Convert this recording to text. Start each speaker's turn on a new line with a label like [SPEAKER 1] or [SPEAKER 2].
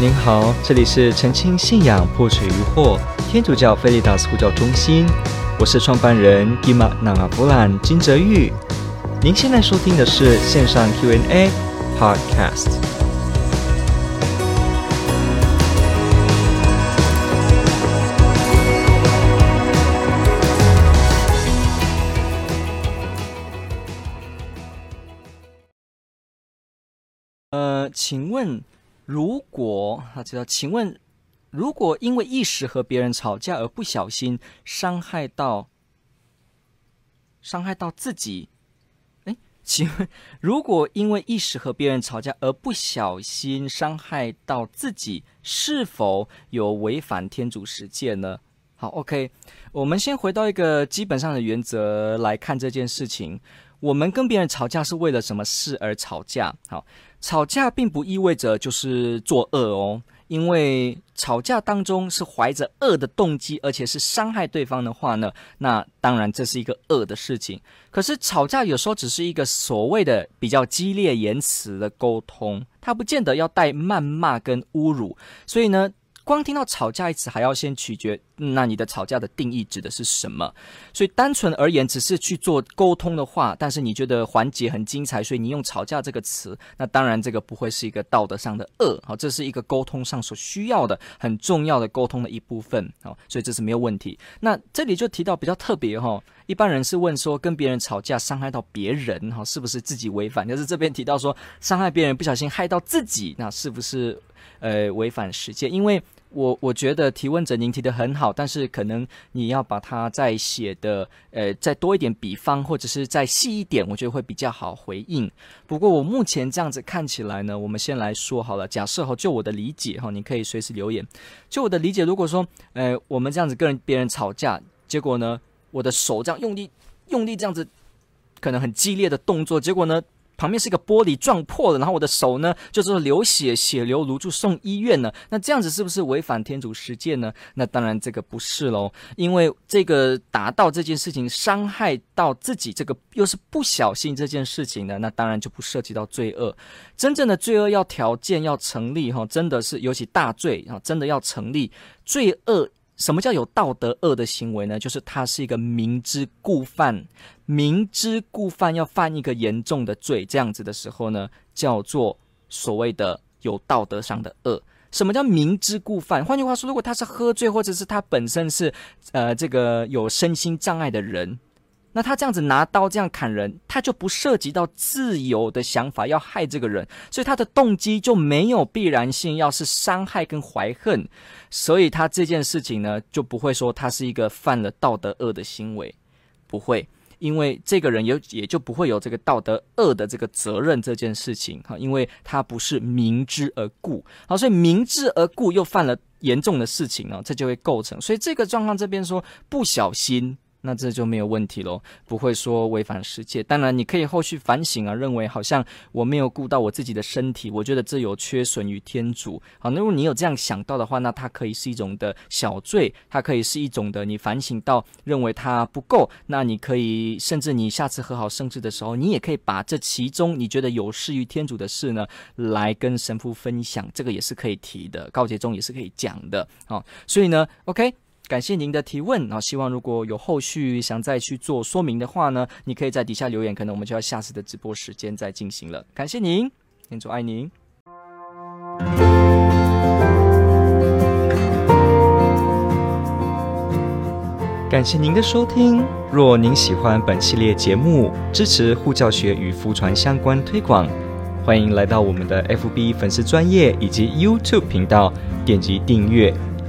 [SPEAKER 1] 您好，这里是澄清信仰破除疑惑天主教菲利达斯呼叫中心，我是创办人吉玛纳阿布兰金泽玉。您现在收听的是线上 Q&A Podcast。呃，请问？如果他知道，请问，如果因为一时和别人吵架而不小心伤害到伤害到自己，哎，请问，如果因为一时和别人吵架而不小心伤害到自己，是否有违反天主十诫呢？好，OK，我们先回到一个基本上的原则来看这件事情。我们跟别人吵架是为了什么事而吵架？好。吵架并不意味着就是作恶哦，因为吵架当中是怀着恶的动机，而且是伤害对方的话呢，那当然这是一个恶的事情。可是吵架有时候只是一个所谓的比较激烈言辞的沟通，它不见得要带谩骂跟侮辱，所以呢。光听到吵架一词，还要先取决，那你的吵架的定义指的是什么？所以单纯而言，只是去做沟通的话，但是你觉得环节很精彩，所以你用吵架这个词，那当然这个不会是一个道德上的恶，好，这是一个沟通上所需要的很重要的沟通的一部分，好，所以这是没有问题。那这里就提到比较特别哈，一般人是问说，跟别人吵架伤害到别人哈，是不是自己违反？就是这边提到说，伤害别人不小心害到自己，那是不是呃违反十诫？因为我我觉得提问者您提得很好，但是可能你要把它再写的呃再多一点比方，或者是再细一点，我觉得会比较好回应。不过我目前这样子看起来呢，我们先来说好了。假设哈，就我的理解哈，你可以随时留言。就我的理解，如果说呃我们这样子跟别人吵架，结果呢，我的手这样用力用力这样子，可能很激烈的动作，结果呢，旁边是一个玻璃撞破了，然后我的手呢就是流血，血流如注送医院了。那这样子是不是违反天主十诫呢？那当然这个不是喽，因为这个达到这件事情伤害到自己，这个又是不小心这件事情呢，那当然就不涉及到罪恶。真正的罪恶要条件要成立哈，真的是尤其大罪啊，真的要成立罪恶。什么叫有道德恶的行为呢？就是他是一个明知故犯，明知故犯要犯一个严重的罪，这样子的时候呢，叫做所谓的有道德上的恶。什么叫明知故犯？换句话说，如果他是喝醉，或者是他本身是呃这个有身心障碍的人。那他这样子拿刀这样砍人，他就不涉及到自由的想法要害这个人，所以他的动机就没有必然性要是伤害跟怀恨，所以他这件事情呢就不会说他是一个犯了道德恶的行为，不会，因为这个人也也就不会有这个道德恶的这个责任这件事情哈，因为他不是明知而故，好，所以明知而故又犯了严重的事情呢，这就会构成，所以这个状况这边说不小心。那这就没有问题喽，不会说违反世界。当然，你可以后续反省啊，认为好像我没有顾到我自己的身体，我觉得这有缺损于天主。好，那如果你有这样想到的话，那它可以是一种的小罪，它可以是一种的你反省到认为它不够。那你可以甚至你下次和好圣事的时候，你也可以把这其中你觉得有失于天主的事呢，来跟神父分享，这个也是可以提的，告解中也是可以讲的。好，所以呢，OK。感谢您的提问啊！希望如果有后续想再去做说明的话呢，你可以在底下留言，可能我们就要下次的直播时间再进行了。感谢您，天主爱您。感谢您的收听。若您喜欢本系列节目，支持护教学与福传相关推广，欢迎来到我们的 FB 粉丝专业以及 YouTube 频道，点击订阅。